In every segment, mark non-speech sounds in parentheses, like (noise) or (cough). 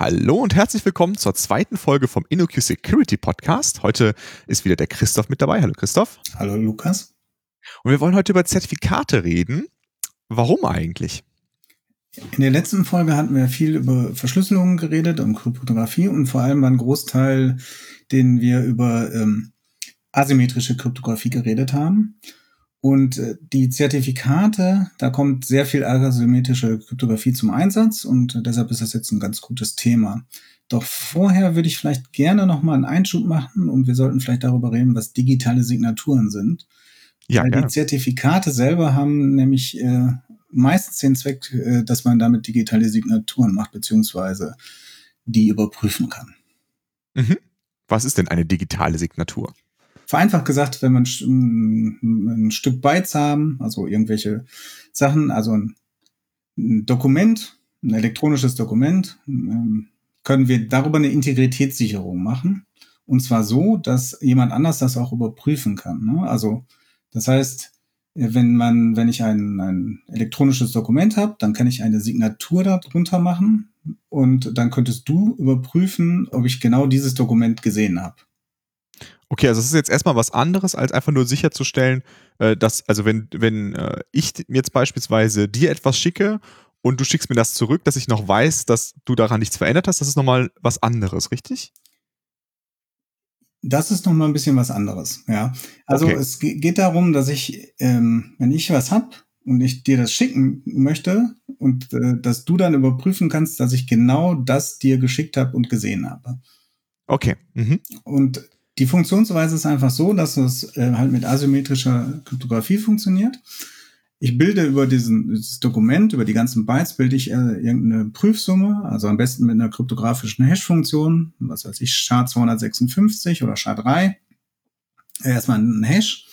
Hallo und herzlich willkommen zur zweiten Folge vom InnoQ Security Podcast. Heute ist wieder der Christoph mit dabei. Hallo Christoph. Hallo Lukas. Und wir wollen heute über Zertifikate reden. Warum eigentlich? In der letzten Folge hatten wir viel über Verschlüsselungen geredet und Kryptographie und vor allem war ein Großteil, den wir über ähm, asymmetrische Kryptographie geredet haben. Und äh, die Zertifikate, da kommt sehr viel asymmetrische Kryptographie zum Einsatz und deshalb ist das jetzt ein ganz gutes Thema. Doch vorher würde ich vielleicht gerne noch mal einen Einschub machen und wir sollten vielleicht darüber reden, was digitale Signaturen sind. Ja, Weil die Zertifikate selber haben nämlich äh, meistens den Zweck, äh, dass man damit digitale Signaturen macht, beziehungsweise die überprüfen kann. Mhm. Was ist denn eine digitale Signatur? Vereinfacht gesagt, wenn man ein, Stück Bytes haben, also irgendwelche Sachen, also ein, Dokument, ein elektronisches Dokument, ähm, können wir darüber eine Integritätssicherung machen. Und zwar so, dass jemand anders das auch überprüfen kann. Ne? Also das heißt, wenn man, wenn ich ein, ein elektronisches Dokument habe, dann kann ich eine Signatur darunter machen und dann könntest du überprüfen, ob ich genau dieses Dokument gesehen habe. Okay, also es ist jetzt erstmal was anderes, als einfach nur sicherzustellen, äh, dass, also wenn, wenn äh, ich jetzt beispielsweise dir etwas schicke und du schickst mir das zurück, dass ich noch weiß, dass du daran nichts verändert hast, das ist nochmal was anderes, richtig? Das ist nochmal ein bisschen was anderes, ja. Also okay. es geht darum, dass ich, ähm, wenn ich was hab und ich dir das schicken möchte und äh, dass du dann überprüfen kannst, dass ich genau das dir geschickt habe und gesehen habe. Okay. Mhm. Und die Funktionsweise ist einfach so, dass es äh, halt mit asymmetrischer Kryptographie funktioniert. Ich bilde über diesen, dieses Dokument, über die ganzen Bytes, bilde ich äh, irgendeine Prüfsumme, also am besten mit einer kryptografischen Hash-Funktion, was weiß ich, SHA-256 oder SHA-3. Äh, erstmal einen Hash.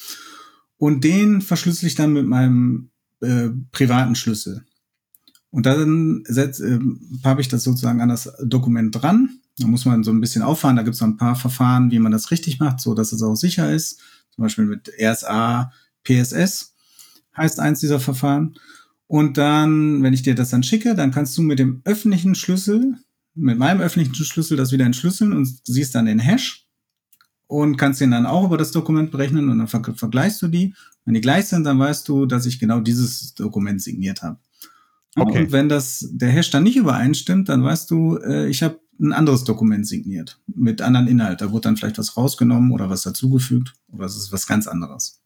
Und den verschlüssel ich dann mit meinem äh, privaten Schlüssel. Und dann äh, habe ich das sozusagen an das Dokument dran da muss man so ein bisschen auffahren. Da gibt es noch ein paar Verfahren, wie man das richtig macht, so dass es auch sicher ist. Zum Beispiel mit RSA, PSS heißt eins dieser Verfahren. Und dann, wenn ich dir das dann schicke, dann kannst du mit dem öffentlichen Schlüssel, mit meinem öffentlichen Schlüssel das wieder entschlüsseln und siehst dann den Hash und kannst den dann auch über das Dokument berechnen und dann ver vergleichst du die. Wenn die gleich sind, dann weißt du, dass ich genau dieses Dokument signiert habe. Okay. Und wenn das der Hash dann nicht übereinstimmt, dann weißt du, äh, ich habe ein anderes Dokument signiert mit anderen Inhalt. Da wurde dann vielleicht was rausgenommen oder was dazugefügt oder es ist was ganz anderes.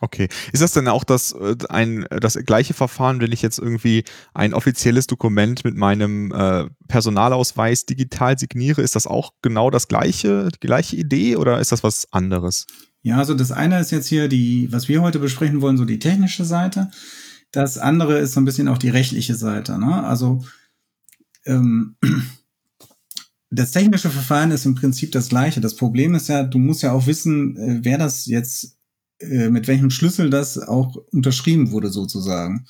Okay. Ist das denn auch das, äh, ein, das gleiche Verfahren, wenn ich jetzt irgendwie ein offizielles Dokument mit meinem äh, Personalausweis digital signiere? Ist das auch genau das gleiche, die gleiche Idee oder ist das was anderes? Ja, also das eine ist jetzt hier die, was wir heute besprechen wollen, so die technische Seite. Das andere ist so ein bisschen auch die rechtliche Seite. Ne? Also ähm, (clears throat) das technische Verfahren ist im Prinzip das gleiche. Das Problem ist ja, du musst ja auch wissen, äh, wer das jetzt, äh, mit welchem Schlüssel das auch unterschrieben wurde sozusagen.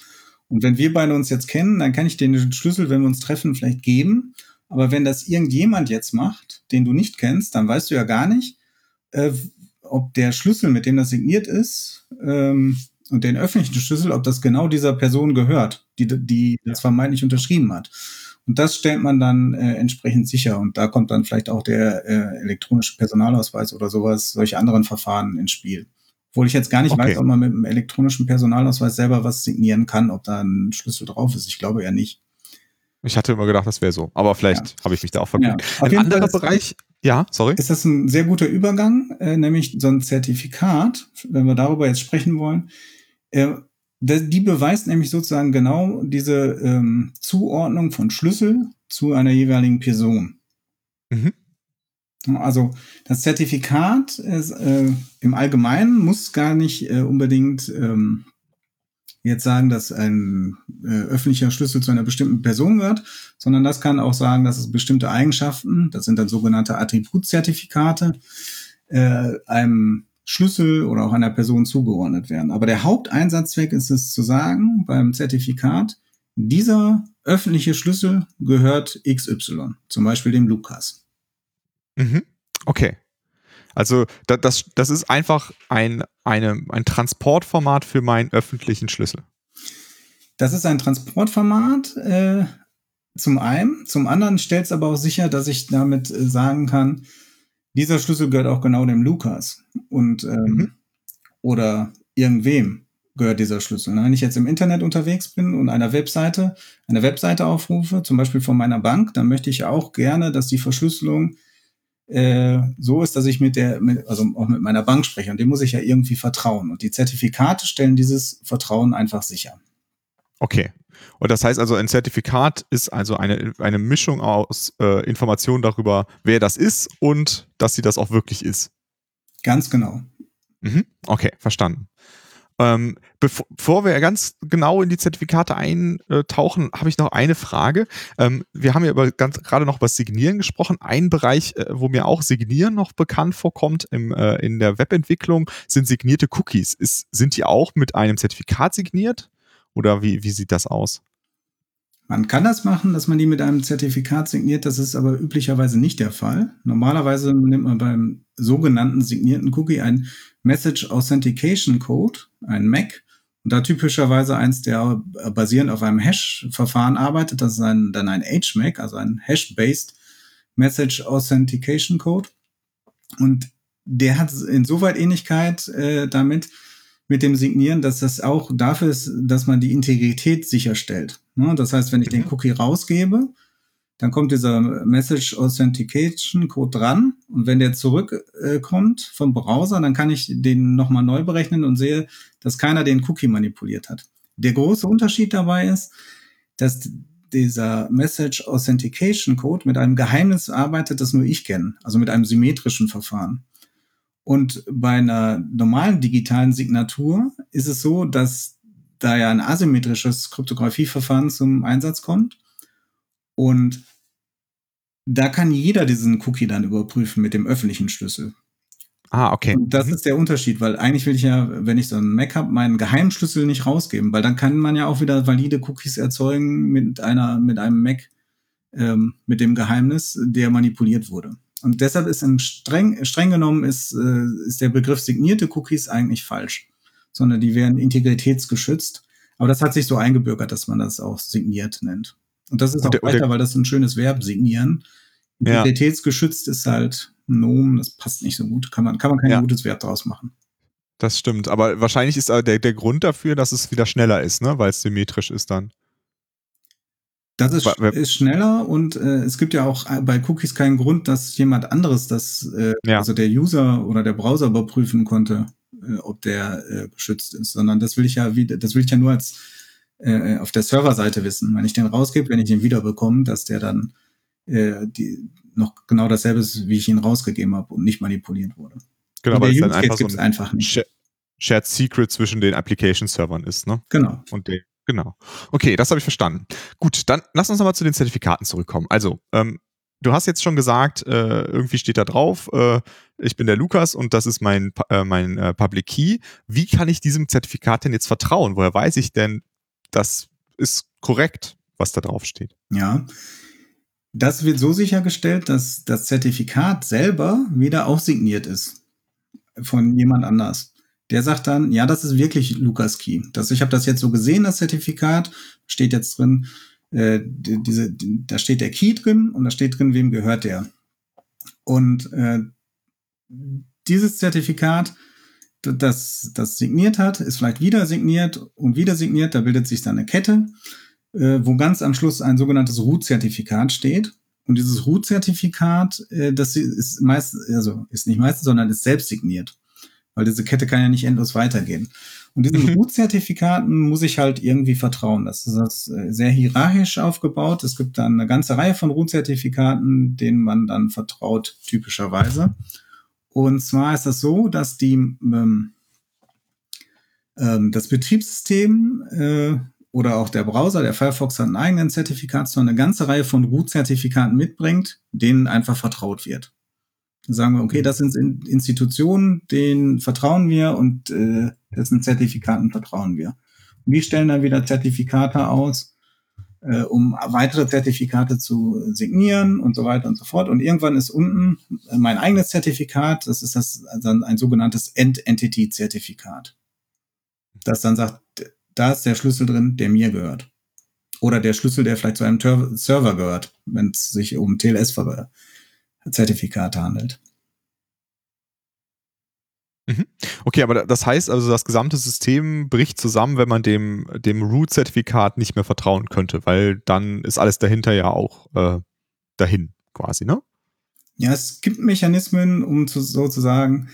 Und wenn wir beide uns jetzt kennen, dann kann ich den Schlüssel, wenn wir uns treffen, vielleicht geben. Aber wenn das irgendjemand jetzt macht, den du nicht kennst, dann weißt du ja gar nicht, äh, ob der Schlüssel, mit dem das signiert ist, ähm, und den öffentlichen Schlüssel, ob das genau dieser Person gehört, die, die das vermeintlich unterschrieben hat. Und das stellt man dann äh, entsprechend sicher. Und da kommt dann vielleicht auch der äh, elektronische Personalausweis oder sowas, solche anderen Verfahren ins Spiel. Obwohl ich jetzt gar nicht okay. weiß, ob man mit dem elektronischen Personalausweis selber was signieren kann, ob da ein Schlüssel drauf ist. Ich glaube ja nicht. Ich hatte immer gedacht, das wäre so. Aber vielleicht ja. habe ich mich da auch verguckt. Ja. Ein anderer Bereich, ja, sorry. Ist das ein sehr guter Übergang, äh, nämlich so ein Zertifikat, wenn wir darüber jetzt sprechen wollen. Äh, die beweist nämlich sozusagen genau diese ähm, Zuordnung von Schlüssel zu einer jeweiligen Person. Mhm. Also das Zertifikat ist, äh, im Allgemeinen muss gar nicht äh, unbedingt ähm, jetzt sagen, dass ein äh, öffentlicher Schlüssel zu einer bestimmten Person gehört, sondern das kann auch sagen, dass es bestimmte Eigenschaften, das sind dann sogenannte Attributzertifikate, äh, einem Schlüssel oder auch einer Person zugeordnet werden. Aber der Haupteinsatzzweck ist es zu sagen beim Zertifikat, dieser öffentliche Schlüssel gehört XY, zum Beispiel dem Lukas. Mhm. Okay. Also das, das ist einfach ein, eine, ein Transportformat für meinen öffentlichen Schlüssel. Das ist ein Transportformat, äh, zum einen. Zum anderen stellt es aber auch sicher, dass ich damit äh, sagen kann, dieser Schlüssel gehört auch genau dem Lukas. Und ähm, mhm. oder irgendwem gehört dieser Schlüssel. Wenn ich jetzt im Internet unterwegs bin und einer Webseite, eine Webseite aufrufe, zum Beispiel von meiner Bank, dann möchte ich auch gerne, dass die Verschlüsselung äh, so ist, dass ich mit der, mit, also auch mit meiner Bank spreche. Und dem muss ich ja irgendwie vertrauen. Und die Zertifikate stellen dieses Vertrauen einfach sicher. Okay. Und das heißt also, ein Zertifikat ist also eine, eine Mischung aus äh, Informationen darüber, wer das ist und dass sie das auch wirklich ist. Ganz genau. Mhm. Okay, verstanden. Ähm, bevor wir ganz genau in die Zertifikate eintauchen, habe ich noch eine Frage. Ähm, wir haben ja über, ganz, gerade noch über Signieren gesprochen. Ein Bereich, äh, wo mir auch Signieren noch bekannt vorkommt im, äh, in der Webentwicklung, sind signierte Cookies. Ist, sind die auch mit einem Zertifikat signiert? Oder wie, wie sieht das aus? Man kann das machen, dass man die mit einem Zertifikat signiert, das ist aber üblicherweise nicht der Fall. Normalerweise nimmt man beim sogenannten signierten Cookie ein Message Authentication Code, ein MAC, und da typischerweise eins, der basierend auf einem Hash-Verfahren arbeitet, das ist ein, dann ein HMAC, also ein Hash-based Message Authentication Code. Und der hat insoweit Ähnlichkeit äh, damit, mit dem Signieren, dass das auch dafür ist, dass man die Integrität sicherstellt. Ne? Das heißt, wenn ich den mhm. Cookie rausgebe, dann kommt dieser Message Authentication Code dran und wenn der zurückkommt äh, vom Browser, dann kann ich den nochmal neu berechnen und sehe, dass keiner den Cookie manipuliert hat. Der große Unterschied dabei ist, dass dieser Message Authentication Code mit einem Geheimnis arbeitet, das nur ich kenne, also mit einem symmetrischen Verfahren. Und bei einer normalen digitalen Signatur ist es so, dass da ja ein asymmetrisches Kryptografieverfahren zum Einsatz kommt. Und da kann jeder diesen Cookie dann überprüfen mit dem öffentlichen Schlüssel. Ah, okay. Und das mhm. ist der Unterschied, weil eigentlich will ich ja, wenn ich so einen Mac habe, meinen Geheimschlüssel nicht rausgeben, weil dann kann man ja auch wieder valide Cookies erzeugen mit einer, mit einem Mac, ähm, mit dem Geheimnis, der manipuliert wurde. Und deshalb ist in streng, streng genommen ist, äh, ist der Begriff signierte Cookies eigentlich falsch, sondern die werden integritätsgeschützt. Aber das hat sich so eingebürgert, dass man das auch signiert nennt. Und das ist auch weiter, weil das ein schönes Verb, signieren. Integritätsgeschützt ja. ist halt ein Nomen, das passt nicht so gut. Kann man, kann man kein ja. gutes Verb draus machen. Das stimmt. Aber wahrscheinlich ist der, der Grund dafür, dass es wieder schneller ist, ne? weil es symmetrisch ist dann. Das ist, ist schneller und äh, es gibt ja auch äh, bei Cookies keinen Grund, dass jemand anderes das, äh, ja. also der User oder der Browser überprüfen konnte, äh, ob der äh, geschützt ist, sondern das will ich ja wieder, das will ich ja nur als äh, auf der Serverseite wissen. Wenn ich den rausgebe, wenn ich den wiederbekomme, dass der dann äh, die, noch genau dasselbe ist, wie ich ihn rausgegeben habe und nicht manipuliert wurde. Genau, weil es dann einfach so ein einfach nicht. Shared Secret zwischen den Application-Servern ist, ne? Genau. Und den Genau. Okay, das habe ich verstanden. Gut, dann lass uns nochmal zu den Zertifikaten zurückkommen. Also, ähm, du hast jetzt schon gesagt, äh, irgendwie steht da drauf, äh, ich bin der Lukas und das ist mein, äh, mein äh, Public Key. Wie kann ich diesem Zertifikat denn jetzt vertrauen? Woher weiß ich denn, das ist korrekt, was da drauf steht? Ja. Das wird so sichergestellt, dass das Zertifikat selber wieder auch signiert ist von jemand anders der sagt dann, ja, das ist wirklich Lukas Key. Das, ich habe das jetzt so gesehen, das Zertifikat, steht jetzt drin, äh, die, diese, die, da steht der Key drin und da steht drin, wem gehört der. Und äh, dieses Zertifikat, das das signiert hat, ist vielleicht wieder signiert und wieder signiert, da bildet sich dann eine Kette, äh, wo ganz am Schluss ein sogenanntes Root-Zertifikat steht. Und dieses Root-Zertifikat, äh, das ist meist, also ist nicht meistens, sondern ist selbst signiert weil diese Kette kann ja nicht endlos weitergehen. Und diesen mhm. Root-Zertifikaten muss ich halt irgendwie vertrauen. Das ist das äh, sehr hierarchisch aufgebaut. Es gibt dann eine ganze Reihe von Root-Zertifikaten, denen man dann vertraut, typischerweise. Und zwar ist das so, dass die ähm, ähm, das Betriebssystem äh, oder auch der Browser, der Firefox hat einen eigenen Zertifikat, sondern eine ganze Reihe von Root-Zertifikaten mitbringt, denen einfach vertraut wird sagen wir, okay, das sind Institutionen, denen vertrauen wir und äh, dessen Zertifikaten vertrauen wir. Und wir stellen dann wieder Zertifikate aus, äh, um weitere Zertifikate zu signieren und so weiter und so fort. Und irgendwann ist unten mein eigenes Zertifikat, das ist das also ein sogenanntes End-Entity-Zertifikat. Das dann sagt, da ist der Schlüssel drin, der mir gehört. Oder der Schlüssel, der vielleicht zu einem Server gehört, wenn es sich um TLS-Zertifikate handelt. Mhm. Okay, aber das heißt also, das gesamte System bricht zusammen, wenn man dem, dem Root-Zertifikat nicht mehr vertrauen könnte, weil dann ist alles dahinter ja auch äh, dahin quasi, ne? Ja, es gibt Mechanismen, um zu, sozusagen,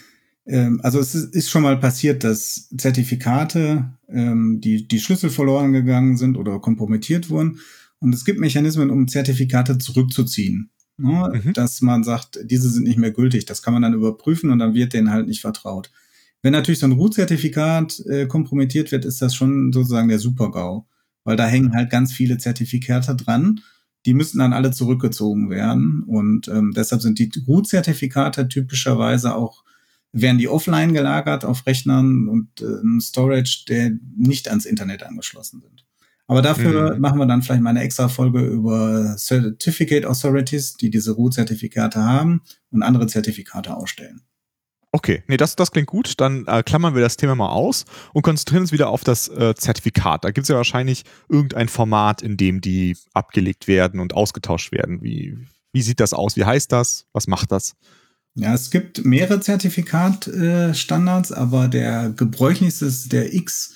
ähm, also es ist, ist, schon mal passiert, dass Zertifikate, ähm, die, die Schlüssel verloren gegangen sind oder kompromittiert wurden. Und es gibt Mechanismen, um Zertifikate zurückzuziehen. Ne? Mhm. Dass man sagt, diese sind nicht mehr gültig. Das kann man dann überprüfen und dann wird denen halt nicht vertraut. Wenn natürlich so ein Root-Zertifikat äh, kompromittiert wird, ist das schon sozusagen der Super-GAU. Weil da hängen halt ganz viele Zertifikate dran. Die müssen dann alle zurückgezogen werden. Und ähm, deshalb sind die Root-Zertifikate typischerweise auch, werden die offline gelagert auf Rechnern und äh, Storage, der nicht ans Internet angeschlossen sind. Aber dafür mhm. machen wir dann vielleicht mal eine extra Folge über Certificate Authorities, die diese Root-Zertifikate haben und andere Zertifikate ausstellen. Okay, nee, das, das klingt gut. Dann äh, klammern wir das Thema mal aus und konzentrieren uns wieder auf das äh, Zertifikat. Da gibt es ja wahrscheinlich irgendein Format, in dem die abgelegt werden und ausgetauscht werden. Wie, wie sieht das aus? Wie heißt das? Was macht das? Ja, es gibt mehrere Zertifikatstandards, äh, aber der gebräuchlichste ist der X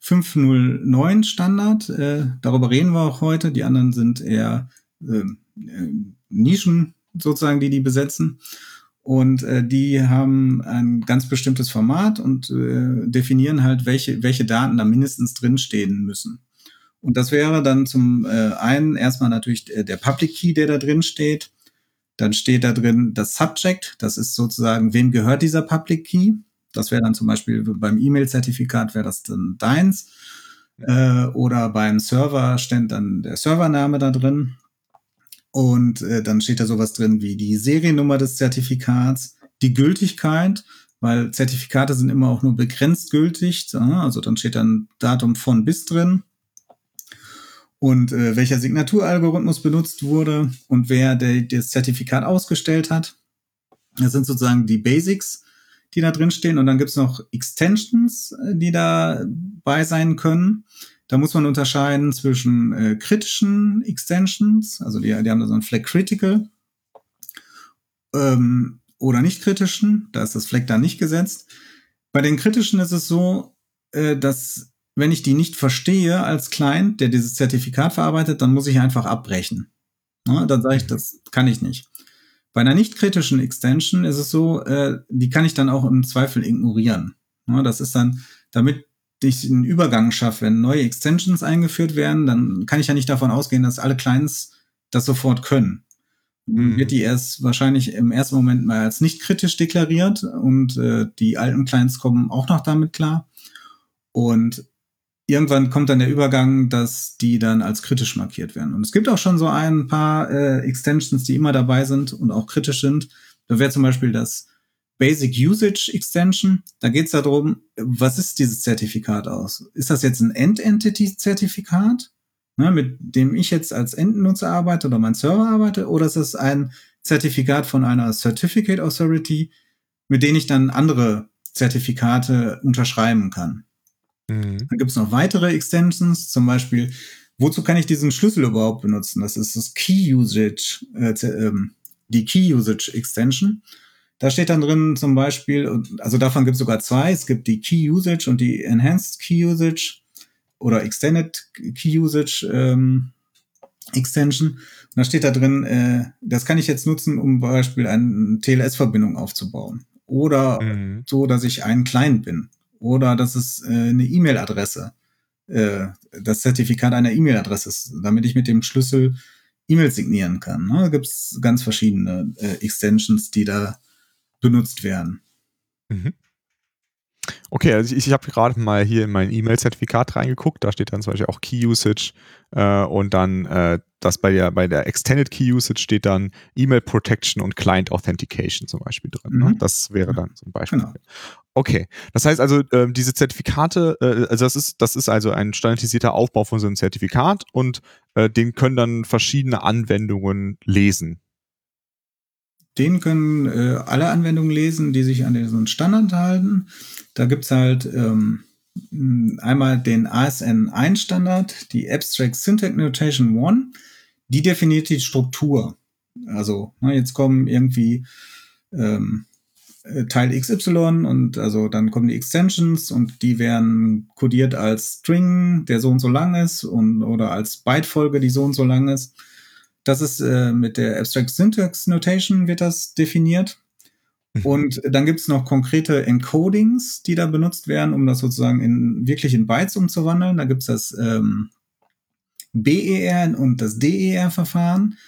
509 Standard. Äh, darüber reden wir auch heute. Die anderen sind eher ähm, äh, Nischen sozusagen, die die besetzen. Und äh, die haben ein ganz bestimmtes Format und äh, definieren halt, welche, welche Daten da mindestens drinstehen müssen. Und das wäre dann zum äh, einen erstmal natürlich der Public Key, der da drin steht. Dann steht da drin das Subject, das ist sozusagen, wem gehört dieser Public Key? Das wäre dann zum Beispiel beim E-Mail-Zertifikat wäre das dann deins. Äh, oder beim Server steht dann der Servername da drin. Und äh, dann steht da sowas drin wie die Seriennummer des Zertifikats, die Gültigkeit, weil Zertifikate sind immer auch nur begrenzt gültig. Also dann steht dann Datum von bis drin und äh, welcher Signaturalgorithmus benutzt wurde und wer der, das Zertifikat ausgestellt hat. Das sind sozusagen die Basics die da drin stehen. Und dann gibt's noch Extensions, äh, die dabei sein können. Da muss man unterscheiden zwischen äh, kritischen Extensions, also die, die haben da so ein Flag Critical, ähm, oder nicht kritischen. Da ist das Flag da nicht gesetzt. Bei den kritischen ist es so, äh, dass wenn ich die nicht verstehe als Client, der dieses Zertifikat verarbeitet, dann muss ich einfach abbrechen. Ja, dann sage ich, das kann ich nicht. Bei einer nicht kritischen Extension ist es so, äh, die kann ich dann auch im Zweifel ignorieren. Ja, das ist dann, damit ich einen Übergang schaffe, wenn neue Extensions eingeführt werden, dann kann ich ja nicht davon ausgehen, dass alle Clients das sofort können. Mhm. Wird die erst wahrscheinlich im ersten Moment mal als nicht kritisch deklariert und äh, die alten Clients kommen auch noch damit klar. Und irgendwann kommt dann der Übergang, dass die dann als kritisch markiert werden. Und es gibt auch schon so ein paar äh, Extensions, die immer dabei sind und auch kritisch sind. Da wäre zum Beispiel das Basic Usage Extension. Da geht es darum, was ist dieses Zertifikat aus? Ist das jetzt ein End-Entity-Zertifikat, ne, mit dem ich jetzt als Endnutzer arbeite oder mein Server arbeite? Oder ist es ein Zertifikat von einer Certificate Authority, mit dem ich dann andere Zertifikate unterschreiben kann? Mhm. Dann gibt es noch weitere Extensions, zum Beispiel, wozu kann ich diesen Schlüssel überhaupt benutzen? Das ist das Key Usage, äh, ähm, die Key Usage Extension. Da steht dann drin zum Beispiel, also davon gibt es sogar zwei. Es gibt die Key Usage und die Enhanced Key Usage oder Extended Key Usage ähm, Extension. Und da steht da drin, äh, das kann ich jetzt nutzen, um Beispiel eine TLS-Verbindung aufzubauen. Oder mhm. so, dass ich ein Client bin oder dass es äh, eine E-Mail-Adresse, äh, das Zertifikat einer E-Mail-Adresse ist, damit ich mit dem Schlüssel E-Mail signieren kann. Ne? Da gibt es ganz verschiedene äh, Extensions, die da benutzt werden. Mhm. Okay, also ich, ich habe gerade mal hier in mein E-Mail-Zertifikat reingeguckt. Da steht dann zum Beispiel auch Key Usage äh, und dann äh, das bei der, bei der Extended Key Usage steht dann E-Mail Protection und Client Authentication zum Beispiel drin. Ne? Mhm. Ne? Das wäre dann zum Beispiel. Genau. Okay, das heißt also, äh, diese Zertifikate, äh, also das ist, das ist also ein standardisierter Aufbau von so einem Zertifikat und äh, den können dann verschiedene Anwendungen lesen. Den können äh, alle Anwendungen lesen, die sich an diesen Standard halten. Da gibt's halt ähm, einmal den ASN1-Standard, die Abstract Syntax Notation 1, die definiert die Struktur. Also ne, jetzt kommen irgendwie ähm, äh, Teil XY und also dann kommen die Extensions und die werden kodiert als String, der so und so lang ist und oder als Bytefolge, die so und so lang ist. Das ist äh, mit der Abstract Syntax Notation wird das definiert. Mhm. Und dann gibt's noch konkrete Encodings, die da benutzt werden, um das sozusagen in wirklich in Bytes umzuwandeln. Da gibt's das ähm, BER und das DER-Verfahren.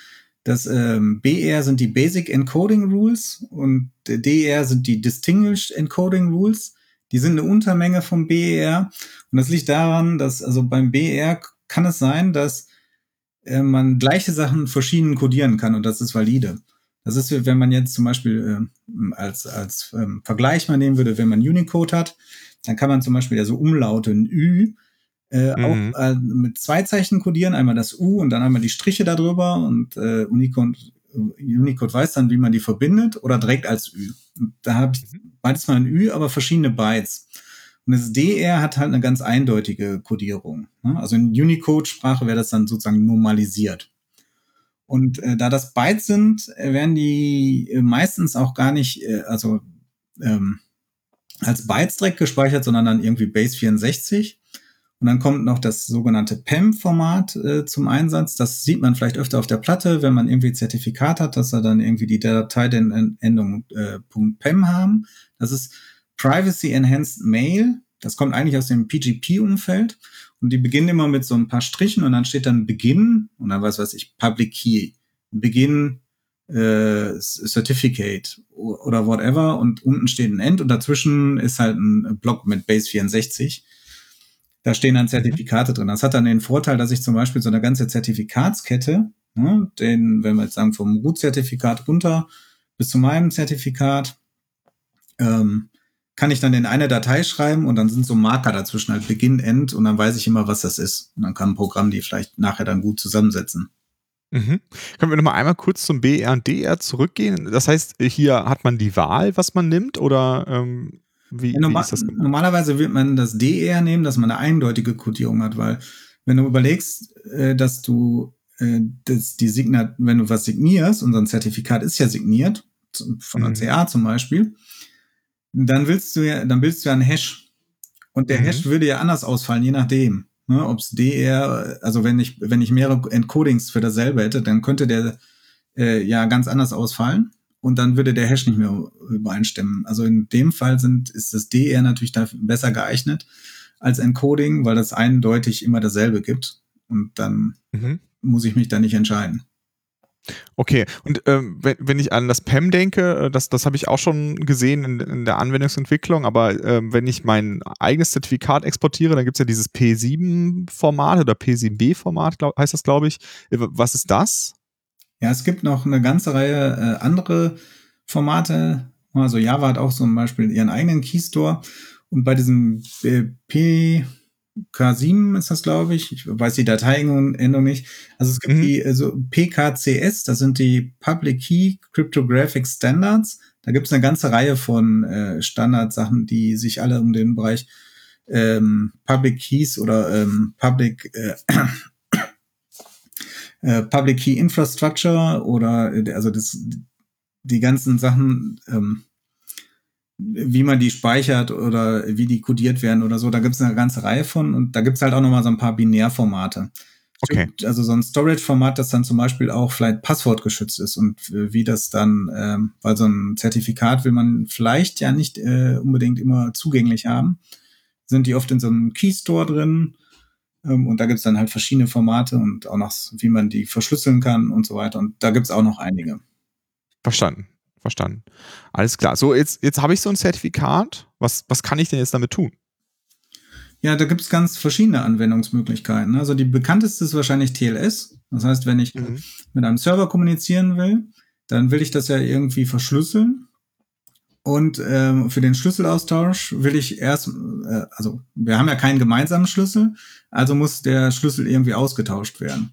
Das ähm, BER sind die Basic Encoding Rules und DER sind die Distinguished Encoding Rules. Die sind eine Untermenge vom BER. Und das liegt daran, dass also beim BER kann es sein, dass äh, man gleiche Sachen verschieden codieren kann und das ist valide. Das ist, wenn man jetzt zum Beispiel äh, als, als ähm, Vergleich mal nehmen würde, wenn man Unicode hat, dann kann man zum Beispiel ja so Umlaute ein Ü äh, mhm. auch äh, mit zwei Zeichen codieren, einmal das U und dann einmal die Striche darüber und äh, Unicode, Unicode weiß dann, wie man die verbindet oder direkt als Ü. Und da habe ich mhm. beides mal ein Ü, aber verschiedene Bytes. Und das DR hat halt eine ganz eindeutige Codierung. Ne? Also in Unicode-Sprache wäre das dann sozusagen normalisiert. Und äh, da das Bytes sind, äh, werden die äh, meistens auch gar nicht, äh, also ähm, als Bytes direkt gespeichert, sondern dann irgendwie Base 64. Und dann kommt noch das sogenannte PEM-Format äh, zum Einsatz. Das sieht man vielleicht öfter auf der Platte, wenn man irgendwie Zertifikat hat, dass er dann irgendwie die Datei den Endung äh, .pem haben. Das ist Privacy Enhanced Mail. Das kommt eigentlich aus dem PGP-Umfeld. Und die beginnen immer mit so ein paar Strichen und dann steht dann Beginn und dann was weiß ich, Public Key. Beginn äh, Certificate oder whatever und unten steht ein End und dazwischen ist halt ein Block mit Base 64. Da stehen dann Zertifikate drin. Das hat dann den Vorteil, dass ich zum Beispiel so eine ganze Zertifikatskette, ne, den, wenn wir jetzt sagen, vom Root-Zertifikat runter bis zu meinem Zertifikat, ähm, kann ich dann in eine Datei schreiben und dann sind so Marker dazwischen, halt Beginn, End und dann weiß ich immer, was das ist. Und dann kann ein Programm die vielleicht nachher dann gut zusammensetzen. Mhm. Können wir noch mal einmal kurz zum BR und DR zurückgehen? Das heißt, hier hat man die Wahl, was man nimmt oder ähm, wie, ja, normal, wie ist das? Normalerweise wird man das DR nehmen, dass man eine eindeutige Codierung hat, weil wenn du überlegst, äh, dass du äh, dass die Signat, wenn du was signierst, unser Zertifikat ist ja signiert, von der mhm. CA zum Beispiel, dann willst du ja, dann willst du ja einen Hash. Und der mhm. Hash würde ja anders ausfallen, je nachdem. Ne, Ob es DR, also wenn ich, wenn ich mehrere Encodings für dasselbe hätte, dann könnte der äh, ja ganz anders ausfallen und dann würde der Hash nicht mehr übereinstimmen. Also in dem Fall sind, ist das DR natürlich da besser geeignet als Encoding, weil das eindeutig immer dasselbe gibt. Und dann mhm. muss ich mich da nicht entscheiden. Okay, und ähm, wenn, wenn ich an das PEM denke, äh, das, das habe ich auch schon gesehen in, in der Anwendungsentwicklung, aber ähm, wenn ich mein eigenes Zertifikat exportiere, dann gibt es ja dieses P7-Format oder P7B-Format, heißt das, glaube ich. Äh, was ist das? Ja, es gibt noch eine ganze Reihe äh, andere Formate. Also Java hat auch zum Beispiel ihren eigenen Keystore. Und bei diesem äh, P K7 ist das, glaube ich. Ich weiß die Dateiendung nicht. Also es gibt mhm. die also PKCS, das sind die Public Key Cryptographic Standards. Da gibt es eine ganze Reihe von äh, Standardsachen, die sich alle um den Bereich ähm, Public Keys oder ähm, Public äh, äh, Public Key Infrastructure oder äh, also das die ganzen Sachen ähm, wie man die speichert oder wie die codiert werden oder so. Da gibt es eine ganze Reihe von und da gibt es halt auch nochmal so ein paar Binärformate. Okay. Also so ein Storage-Format, das dann zum Beispiel auch vielleicht passwortgeschützt ist und wie das dann, ähm, weil so ein Zertifikat will man vielleicht ja nicht äh, unbedingt immer zugänglich haben, sind die oft in so einem Keystore drin und da gibt es dann halt verschiedene Formate und auch noch, wie man die verschlüsseln kann und so weiter und da gibt es auch noch einige. Verstanden. Verstanden. Alles klar. So, jetzt, jetzt habe ich so ein Zertifikat. Was, was kann ich denn jetzt damit tun? Ja, da gibt es ganz verschiedene Anwendungsmöglichkeiten. Also die bekannteste ist wahrscheinlich TLS. Das heißt, wenn ich mhm. mit einem Server kommunizieren will, dann will ich das ja irgendwie verschlüsseln. Und ähm, für den Schlüsselaustausch will ich erst, äh, also wir haben ja keinen gemeinsamen Schlüssel, also muss der Schlüssel irgendwie ausgetauscht werden.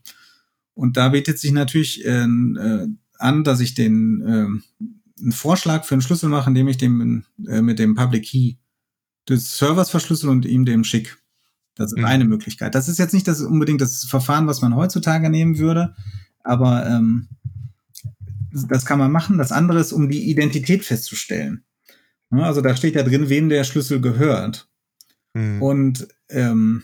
Und da bietet sich natürlich äh, äh, an, dass ich den äh, einen Vorschlag für einen Schlüssel mache, indem ich den äh, mit dem Public Key des Servers verschlüssel und ihm dem schick. Das ist mhm. eine Möglichkeit. Das ist jetzt nicht das unbedingt das Verfahren, was man heutzutage nehmen würde, aber ähm, das kann man machen. Das andere ist, um die Identität festzustellen. Also da steht ja drin, wem der Schlüssel gehört. Mhm. Und ähm,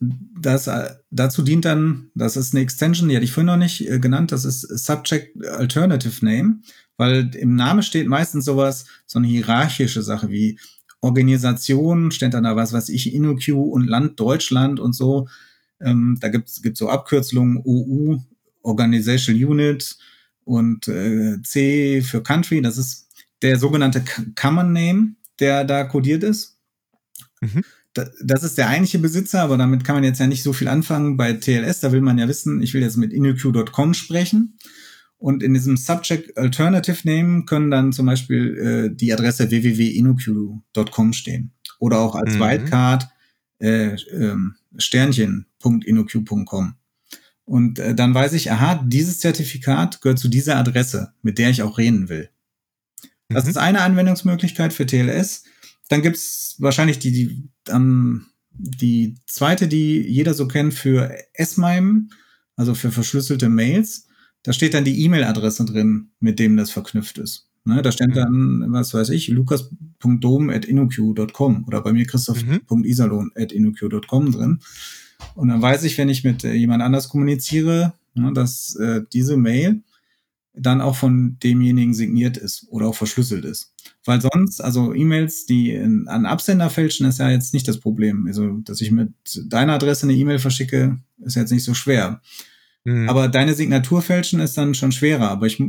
das, äh, dazu dient dann, das ist eine Extension, die hatte ich vorhin noch nicht äh, genannt, das ist Subject Alternative Name, weil im Namen steht meistens sowas, so eine hierarchische Sache wie Organisation, steht dann da was, was ich, InnoQ und Land Deutschland und so. Ähm, da gibt's gibt's so Abkürzungen OU, Organizational Unit und äh, C für Country, das ist der sogenannte Common Name, der da kodiert ist. Mhm. Das ist der eigentliche Besitzer, aber damit kann man jetzt ja nicht so viel anfangen. Bei TLS, da will man ja wissen, ich will jetzt mit inuq.com sprechen. Und in diesem Subject Alternative Name können dann zum Beispiel äh, die Adresse www.inuq.com stehen. Oder auch als mhm. Wildcard äh, äh, Sternchen.inuq.com. Und äh, dann weiß ich, aha, dieses Zertifikat gehört zu dieser Adresse, mit der ich auch reden will. Das mhm. ist eine Anwendungsmöglichkeit für TLS. Dann gibt's wahrscheinlich die, die, ähm, die zweite, die jeder so kennt für S-MIME, also für verschlüsselte Mails. Da steht dann die E-Mail-Adresse drin, mit dem das verknüpft ist. Ne, da steht mhm. dann, was weiß ich, lukas.dom.inuq.com oder bei mir christoph.isalon.inuq.com mhm. drin. Und dann weiß ich, wenn ich mit äh, jemand anders kommuniziere, ne, dass äh, diese Mail dann auch von demjenigen signiert ist oder auch verschlüsselt ist. Weil sonst, also E-Mails, die in, an Absender fälschen, ist ja jetzt nicht das Problem. Also, dass ich mit deiner Adresse eine E-Mail verschicke, ist jetzt nicht so schwer. Mhm. Aber deine Signatur fälschen ist dann schon schwerer. Aber ich,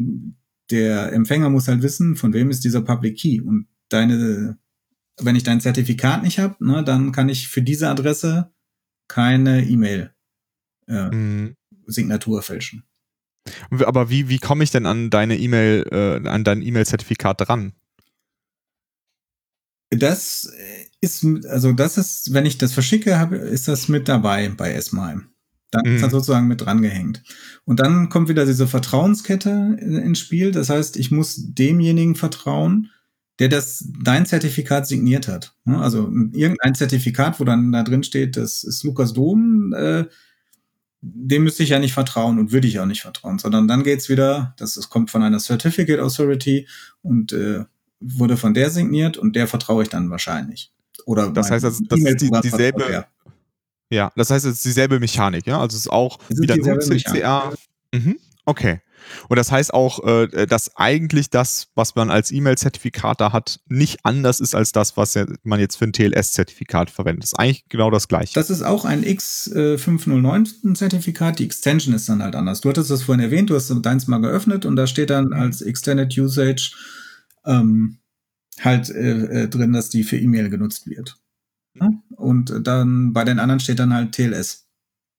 der Empfänger muss halt wissen, von wem ist dieser Public Key. Und deine, wenn ich dein Zertifikat nicht habe, ne, dann kann ich für diese Adresse keine E-Mail äh, mhm. Fälschen. Aber wie, wie komme ich denn an deine E-Mail, äh, an dein E-Mail-Zertifikat dran? Das ist, also das ist, wenn ich das verschicke, habe, ist das mit dabei bei S-MIME. Dann mhm. ist das sozusagen mit drangehängt. Und dann kommt wieder diese Vertrauenskette ins Spiel. Das heißt, ich muss demjenigen vertrauen, der das dein Zertifikat signiert hat. Also irgendein Zertifikat, wo dann da drin steht, das ist Lukas Dom, äh, dem müsste ich ja nicht vertrauen und würde ich auch nicht vertrauen, sondern dann geht's wieder, das, das kommt von einer Certificate Authority und äh, wurde von der signiert und der vertraue ich dann wahrscheinlich. Oder das heißt, also, das ist die, dieselbe. Ja, das heißt, es ist dieselbe Mechanik, ja. Also es ist auch es ist wieder UCCA. Mhm. Okay. Und das heißt auch, äh, dass eigentlich das, was man als E-Mail-Zertifikat da hat, nicht anders ist als das, was man jetzt für ein TLS-Zertifikat verwendet. Das ist eigentlich genau das gleiche. Das ist auch ein X509-Zertifikat. Die Extension ist dann halt anders. Du hattest das vorhin erwähnt, du hast deins mal geöffnet und da steht dann als Extended Usage ähm, halt äh, äh drin, dass die für E-Mail genutzt wird. Und dann bei den anderen steht dann halt TLS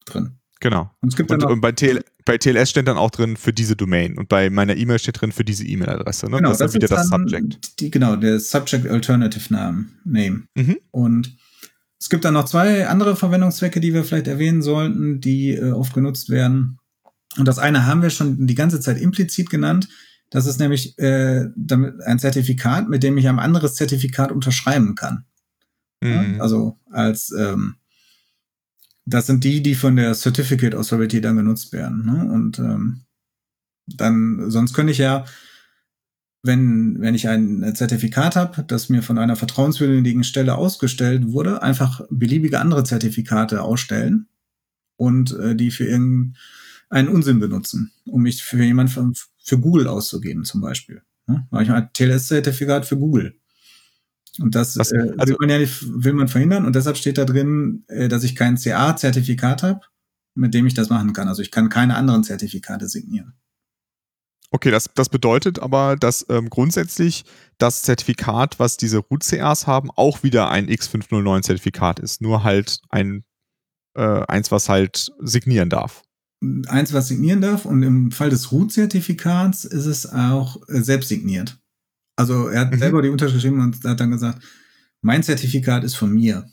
drin. Genau. Und, es gibt und, und bei, TL, bei, TLS steht dann auch drin für diese Domain und bei meiner E-Mail steht drin für diese E-Mail-Adresse. Ne? Genau, das, das ist wieder das Subject. Die, genau, der Subject Alternative Name. Mhm. Und es gibt dann noch zwei andere Verwendungszwecke, die wir vielleicht erwähnen sollten, die äh, oft genutzt werden. Und das eine haben wir schon die ganze Zeit implizit genannt. Das ist nämlich äh, ein Zertifikat, mit dem ich ein anderes Zertifikat unterschreiben kann. Mhm. Ja? Also als ähm, das sind die, die von der Certificate Authority dann genutzt werden. Ne? Und ähm, dann, sonst könnte ich ja, wenn, wenn ich ein Zertifikat habe, das mir von einer vertrauenswürdigen Stelle ausgestellt wurde, einfach beliebige andere Zertifikate ausstellen und äh, die für irgendeinen Unsinn benutzen, um mich für jemanden für, Google auszugeben, zum Beispiel. Ne? ich ein TLS-Zertifikat für Google. Und das Was, äh, also, will, man ja nicht, will man verhindern. Und deshalb steht da drin, äh, dass ich kein CA-Zertifikat habe, mit dem ich das machen kann. Also ich kann keine anderen Zertifikate signieren. Okay, das, das bedeutet aber, dass ähm, grundsätzlich das Zertifikat, was diese Root-CAs haben, auch wieder ein X509-Zertifikat ist. Nur halt ein äh, eins, was halt signieren darf. Eins, was signieren darf. Und im Fall des Root-Zertifikats ist es auch äh, selbst signiert. Also er hat mhm. selber die Unterschrift geschrieben und hat dann gesagt, mein Zertifikat ist von mir.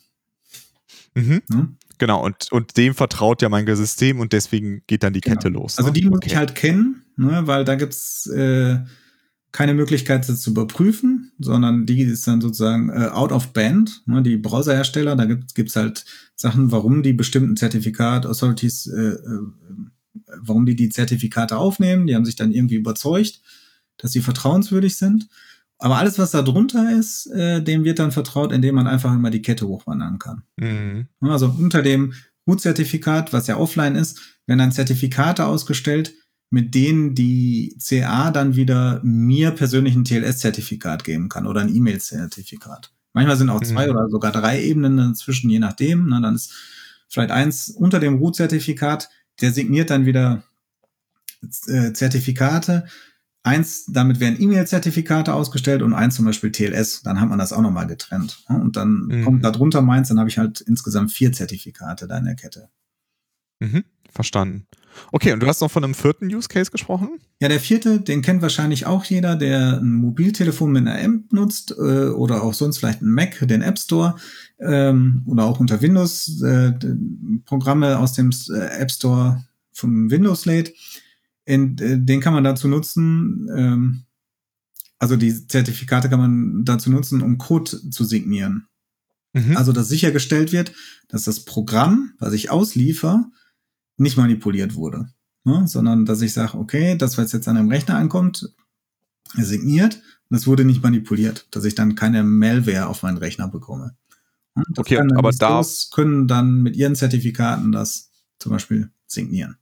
Mhm. Hm? Genau, und, und dem vertraut ja mein System und deswegen geht dann die genau. Kette los. Also ne? Also die muss okay. ich halt kennen, ne, weil da gibt's äh, keine Möglichkeit, das zu überprüfen, sondern die ist dann sozusagen äh, out of band. Ne, die Browserhersteller, da gibt es halt Sachen, warum die bestimmten Zertifikat Authorities, äh, äh, warum die die Zertifikate aufnehmen. Die haben sich dann irgendwie überzeugt, dass sie vertrauenswürdig sind. Aber alles, was da drunter ist, äh, dem wird dann vertraut, indem man einfach immer die Kette hochwandern kann. Mhm. Also unter dem Root-Zertifikat, was ja offline ist, werden dann Zertifikate ausgestellt, mit denen die CA dann wieder mir persönlich ein TLS-Zertifikat geben kann oder ein E-Mail-Zertifikat. Manchmal sind auch zwei mhm. oder sogar drei Ebenen dazwischen, je nachdem. Na, dann ist vielleicht eins unter dem Root-Zertifikat, der signiert dann wieder äh, Zertifikate. Eins, damit werden E-Mail-Zertifikate ausgestellt und eins zum Beispiel TLS. Dann hat man das auch nochmal getrennt. Und dann mhm. kommt da drunter meins, dann habe ich halt insgesamt vier Zertifikate da in der Kette. Mhm. Verstanden. Okay, und du hast noch von einem vierten Use Case gesprochen? Ja, der vierte, den kennt wahrscheinlich auch jeder, der ein Mobiltelefon mit einer App nutzt äh, oder auch sonst vielleicht ein Mac, den App Store ähm, oder auch unter Windows äh, Programme aus dem äh, App Store vom Windows lädt. In, äh, den kann man dazu nutzen, ähm, also die Zertifikate kann man dazu nutzen, um Code zu signieren. Mhm. Also, dass sichergestellt wird, dass das Programm, was ich ausliefer, nicht manipuliert wurde, ne? sondern dass ich sage, okay, das, was jetzt an einem Rechner ankommt, signiert, das wurde nicht manipuliert, dass ich dann keine Malware auf meinen Rechner bekomme. Das okay, aber da können dann mit ihren Zertifikaten das zum Beispiel signieren.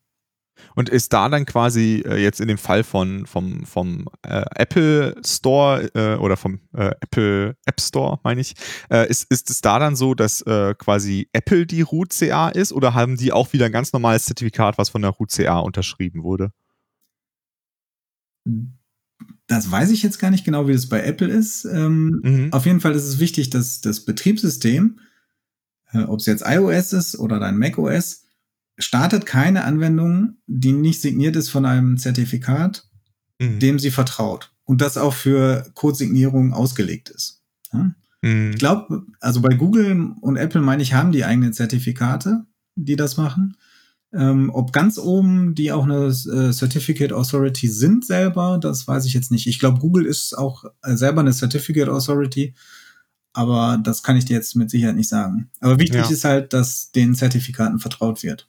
Und ist da dann quasi äh, jetzt in dem Fall von, vom, vom äh, Apple Store äh, oder vom äh, Apple App Store, meine ich, äh, ist, ist es da dann so, dass äh, quasi Apple die Root CA ist oder haben die auch wieder ein ganz normales Zertifikat, was von der Root CA unterschrieben wurde? Das weiß ich jetzt gar nicht genau, wie das bei Apple ist. Ähm, mhm. Auf jeden Fall ist es wichtig, dass das Betriebssystem, ob es jetzt iOS ist oder dein macOS, startet keine Anwendung, die nicht signiert ist von einem Zertifikat, mhm. dem sie vertraut. Und das auch für Codesignierung ausgelegt ist. Ja? Mhm. Ich glaube, also bei Google und Apple meine ich, haben die eigene Zertifikate, die das machen. Ähm, ob ganz oben die auch eine äh, Certificate Authority sind selber, das weiß ich jetzt nicht. Ich glaube, Google ist auch äh, selber eine Certificate Authority, aber das kann ich dir jetzt mit Sicherheit nicht sagen. Aber wichtig ja. ist halt, dass den Zertifikaten vertraut wird.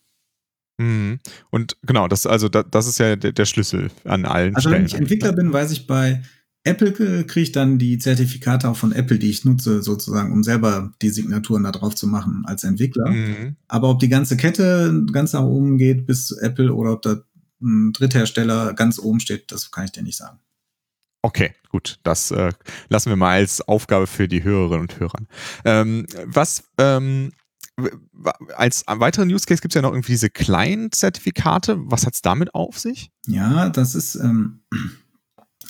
Mhm. Und genau, das, also da, das ist ja der, der, Schlüssel an allen also Stellen. Also wenn ich Entwickler bin, weiß ich bei Apple kriege ich dann die Zertifikate auch von Apple, die ich nutze, sozusagen, um selber die Signaturen da drauf zu machen als Entwickler. Mhm. Aber ob die ganze Kette ganz nach oben geht bis Apple oder ob da ein Dritthersteller ganz oben steht, das kann ich dir nicht sagen. Okay, gut, das äh, lassen wir mal als Aufgabe für die Hörerinnen und Hörer. Ähm, was ähm, als weiteren Use Case gibt es ja noch irgendwie diese Client-Zertifikate. Was hat es damit auf sich? Ja, das ist, ähm,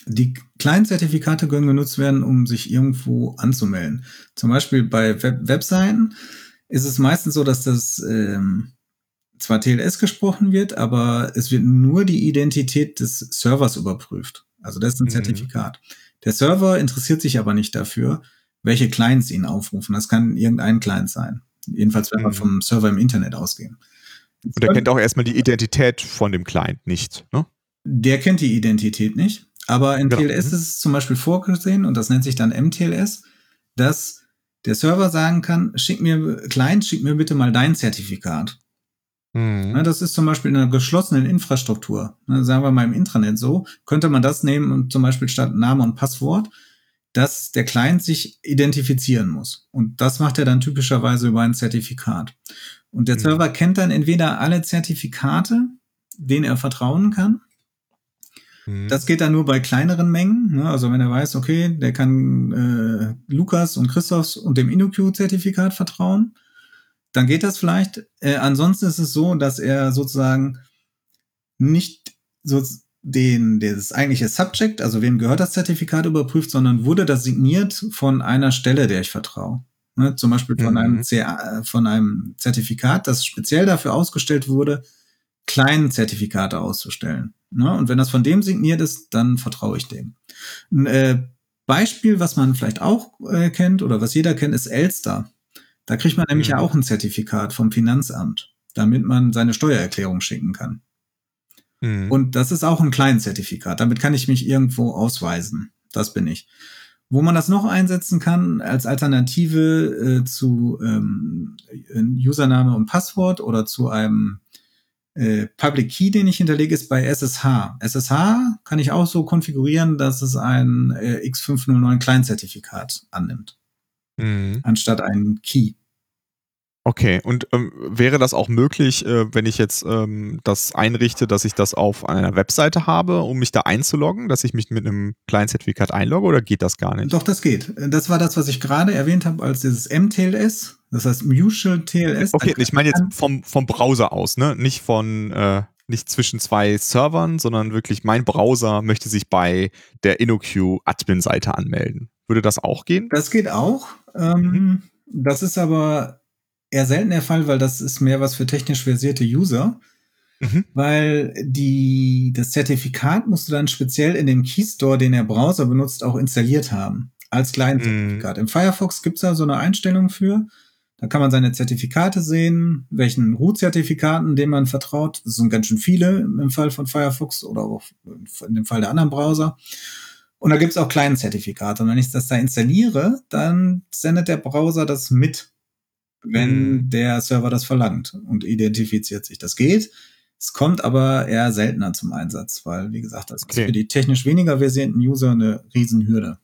die Client-Zertifikate können genutzt werden, um sich irgendwo anzumelden. Zum Beispiel bei Web Webseiten ist es meistens so, dass das ähm, zwar TLS gesprochen wird, aber es wird nur die Identität des Servers überprüft. Also das ist ein mhm. Zertifikat. Der Server interessiert sich aber nicht dafür, welche Clients ihn aufrufen. Das kann irgendein Client sein. Jedenfalls, wenn wir mhm. vom Server im Internet ausgehen. Und der kennt auch erstmal die Identität von dem Client nicht, ne? Der kennt die Identität nicht. Aber in genau. TLS mhm. ist es zum Beispiel vorgesehen, und das nennt sich dann MTLS, dass der Server sagen kann, schick mir, Client, schick mir bitte mal dein Zertifikat. Mhm. Ja, das ist zum Beispiel in einer geschlossenen Infrastruktur. Ne, sagen wir mal im Intranet so, könnte man das nehmen und zum Beispiel statt Name und Passwort dass der Client sich identifizieren muss. Und das macht er dann typischerweise über ein Zertifikat. Und der mhm. Server kennt dann entweder alle Zertifikate, denen er vertrauen kann. Mhm. Das geht dann nur bei kleineren Mengen. Ne? Also wenn er weiß, okay, der kann äh, Lukas und Christophs und dem InnoQ-Zertifikat vertrauen, dann geht das vielleicht. Äh, ansonsten ist es so, dass er sozusagen nicht so den, das eigentliche Subject, also wem gehört das Zertifikat überprüft, sondern wurde das signiert von einer Stelle, der ich vertraue. Ne, zum Beispiel von, mhm. einem CA, von einem Zertifikat, das speziell dafür ausgestellt wurde, kleinen Zertifikate auszustellen. Ne? Und wenn das von dem signiert ist, dann vertraue ich dem. Ein äh, Beispiel, was man vielleicht auch äh, kennt oder was jeder kennt, ist Elster. Da kriegt man nämlich mhm. ja auch ein Zertifikat vom Finanzamt, damit man seine Steuererklärung schicken kann. Mhm. Und das ist auch ein Client-Zertifikat. Damit kann ich mich irgendwo ausweisen. Das bin ich. Wo man das noch einsetzen kann als Alternative äh, zu ähm, Username und Passwort oder zu einem äh, Public Key, den ich hinterlege, ist bei SSH. SSH kann ich auch so konfigurieren, dass es ein äh, X509 Client-Zertifikat annimmt, mhm. anstatt ein Key. Okay, und ähm, wäre das auch möglich, äh, wenn ich jetzt ähm, das einrichte, dass ich das auf einer Webseite habe, um mich da einzuloggen, dass ich mich mit einem Client-Zertifikat einlogge oder geht das gar nicht? Doch, das geht. Das war das, was ich gerade erwähnt habe als dieses MTLS, das heißt Mutual TLS. Okay, ich meine jetzt vom, vom Browser aus, ne? Nicht von äh, nicht zwischen zwei Servern, sondern wirklich mein Browser möchte sich bei der InnoQ Admin-Seite anmelden. Würde das auch gehen? Das geht auch. Ähm, mhm. Das ist aber eher selten der Fall, weil das ist mehr was für technisch versierte User. Mhm. Weil die, das Zertifikat musst du dann speziell in dem Keystore, den der Browser benutzt, auch installiert haben. Als Client-Zertifikat. Mhm. Im Firefox gibt's da so eine Einstellung für. Da kann man seine Zertifikate sehen, welchen Root-Zertifikaten, denen man vertraut. Das sind ganz schön viele im Fall von Firefox oder auch in dem Fall der anderen Browser. Und da gibt's auch kleine Zertifikate. Und wenn ich das da installiere, dann sendet der Browser das mit wenn mhm. der Server das verlangt und identifiziert sich. Das geht. Es kommt aber eher seltener zum Einsatz, weil, wie gesagt, das okay. ist für die technisch weniger versierten User eine Riesenhürde.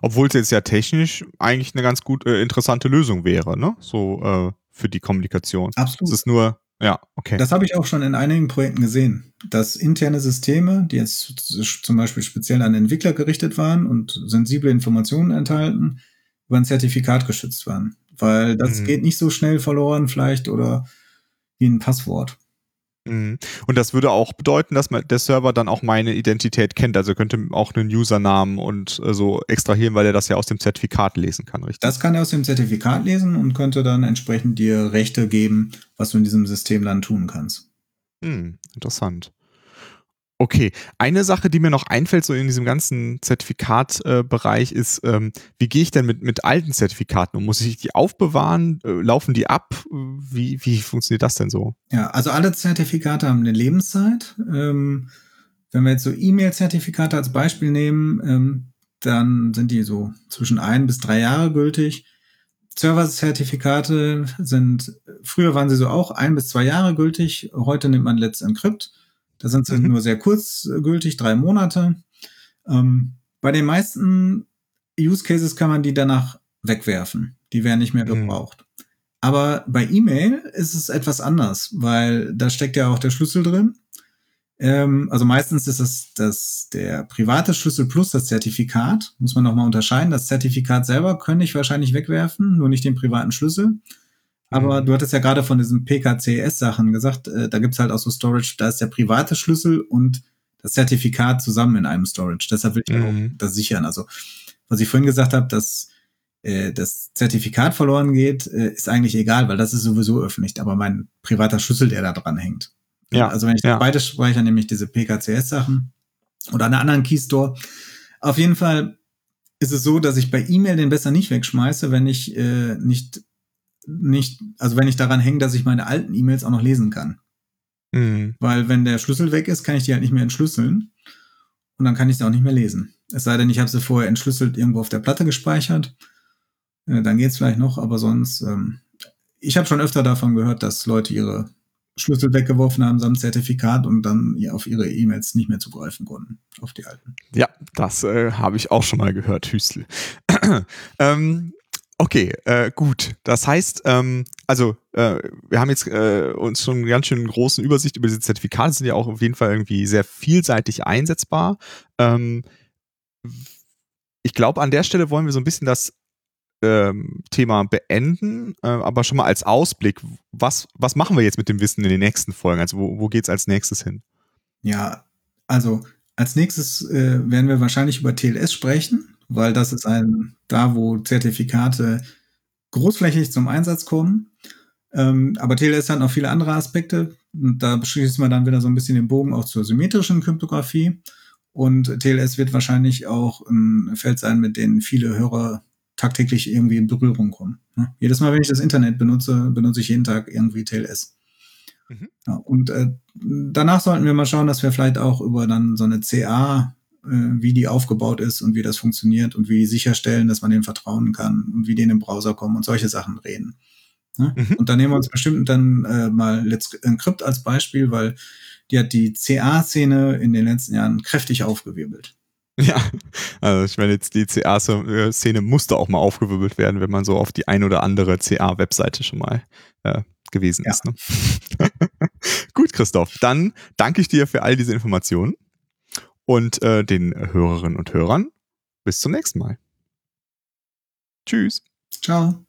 Obwohl es jetzt ja technisch eigentlich eine ganz gut äh, interessante Lösung wäre, ne? So äh, für die Kommunikation. Absolut. Es ist nur, ja, okay. Das habe ich auch schon in einigen Projekten gesehen, dass interne Systeme, die jetzt zum Beispiel speziell an Entwickler gerichtet waren und sensible Informationen enthalten, über ein Zertifikat geschützt waren weil das mhm. geht nicht so schnell verloren vielleicht oder wie ein Passwort. Mhm. Und das würde auch bedeuten, dass der Server dann auch meine Identität kennt. Also könnte auch einen Usernamen und äh, so extrahieren, weil er das ja aus dem Zertifikat lesen kann, richtig? Das kann er aus dem Zertifikat lesen und könnte dann entsprechend dir Rechte geben, was du in diesem System dann tun kannst. Hm, interessant. Okay, eine Sache, die mir noch einfällt, so in diesem ganzen Zertifikatbereich, äh, ist, ähm, wie gehe ich denn mit, mit alten Zertifikaten um? Muss ich die aufbewahren? Äh, laufen die ab? Wie, wie funktioniert das denn so? Ja, also alle Zertifikate haben eine Lebenszeit. Ähm, wenn wir jetzt so E-Mail-Zertifikate als Beispiel nehmen, ähm, dann sind die so zwischen ein bis drei Jahre gültig. Server-Zertifikate sind, früher waren sie so auch ein bis zwei Jahre gültig. Heute nimmt man Let's Encrypt. Da sind sie mhm. nur sehr kurzgültig, drei Monate. Ähm, bei den meisten Use Cases kann man die danach wegwerfen. Die werden nicht mehr mhm. gebraucht. Mhm. Aber bei E-Mail ist es etwas anders, weil da steckt ja auch der Schlüssel drin. Ähm, also meistens ist es das, der private Schlüssel plus das Zertifikat. Muss man nochmal unterscheiden. Das Zertifikat selber könnte ich wahrscheinlich wegwerfen, nur nicht den privaten Schlüssel. Aber mhm. du hattest ja gerade von diesen PKCS-Sachen gesagt, äh, da gibt's halt auch so Storage, da ist der private Schlüssel und das Zertifikat zusammen in einem Storage. Deshalb will ich mhm. auch das sichern. Also, was ich vorhin gesagt habe, dass äh, das Zertifikat verloren geht, äh, ist eigentlich egal, weil das ist sowieso öffentlich, aber mein privater Schlüssel, der da dran hängt. Ja. Also wenn ich ja. beides speichere, nämlich diese PKCS-Sachen oder einen anderen Keystore. Auf jeden Fall ist es so, dass ich bei E-Mail den besser nicht wegschmeiße, wenn ich äh, nicht nicht, also wenn ich daran hänge, dass ich meine alten E-Mails auch noch lesen kann. Mhm. Weil wenn der Schlüssel weg ist, kann ich die halt nicht mehr entschlüsseln. Und dann kann ich sie auch nicht mehr lesen. Es sei denn, ich habe sie vorher entschlüsselt irgendwo auf der Platte gespeichert. Äh, dann geht's vielleicht noch, aber sonst, ähm, ich habe schon öfter davon gehört, dass Leute ihre Schlüssel weggeworfen haben samt Zertifikat und dann auf ihre E-Mails nicht mehr zugreifen konnten, auf die alten. Ja, das äh, habe ich auch schon mal gehört, Hüstel. (clears throat) ähm, Okay, äh, gut. Das heißt, ähm, also äh, wir haben jetzt äh, uns schon eine ganz schön großen Übersicht über diese Zertifikate, sind ja auch auf jeden Fall irgendwie sehr vielseitig einsetzbar. Ähm, ich glaube, an der Stelle wollen wir so ein bisschen das ähm, Thema beenden, äh, aber schon mal als Ausblick, was, was machen wir jetzt mit dem Wissen in den nächsten Folgen? Also wo, wo geht es als nächstes hin? Ja, also als nächstes äh, werden wir wahrscheinlich über TLS sprechen weil das ist ein, da wo Zertifikate großflächig zum Einsatz kommen. Ähm, aber TLS hat noch viele andere Aspekte. Und da schließen wir dann wieder so ein bisschen den Bogen auch zur symmetrischen Kryptographie. Und TLS wird wahrscheinlich auch ein Feld sein, mit dem viele Hörer tagtäglich irgendwie in Berührung kommen. Ne? Jedes Mal, wenn ich das Internet benutze, benutze ich jeden Tag irgendwie TLS. Mhm. Ja, und äh, danach sollten wir mal schauen, dass wir vielleicht auch über dann so eine CA, wie die aufgebaut ist und wie das funktioniert und wie sicherstellen, dass man dem vertrauen kann und wie die in den Browser kommen und solche Sachen reden. Ne? Mhm. Und dann nehmen wir uns bestimmt dann äh, mal Let's Encrypt als Beispiel, weil die hat die CA-Szene in den letzten Jahren kräftig aufgewirbelt. Ja, also ich meine, jetzt die CA-Szene musste auch mal aufgewirbelt werden, wenn man so auf die ein oder andere CA-Webseite schon mal äh, gewesen ja. ist. Ne? (laughs) Gut, Christoph, dann danke ich dir für all diese Informationen und äh, den Hörerinnen und Hörern. Bis zum nächsten Mal. Tschüss. Ciao.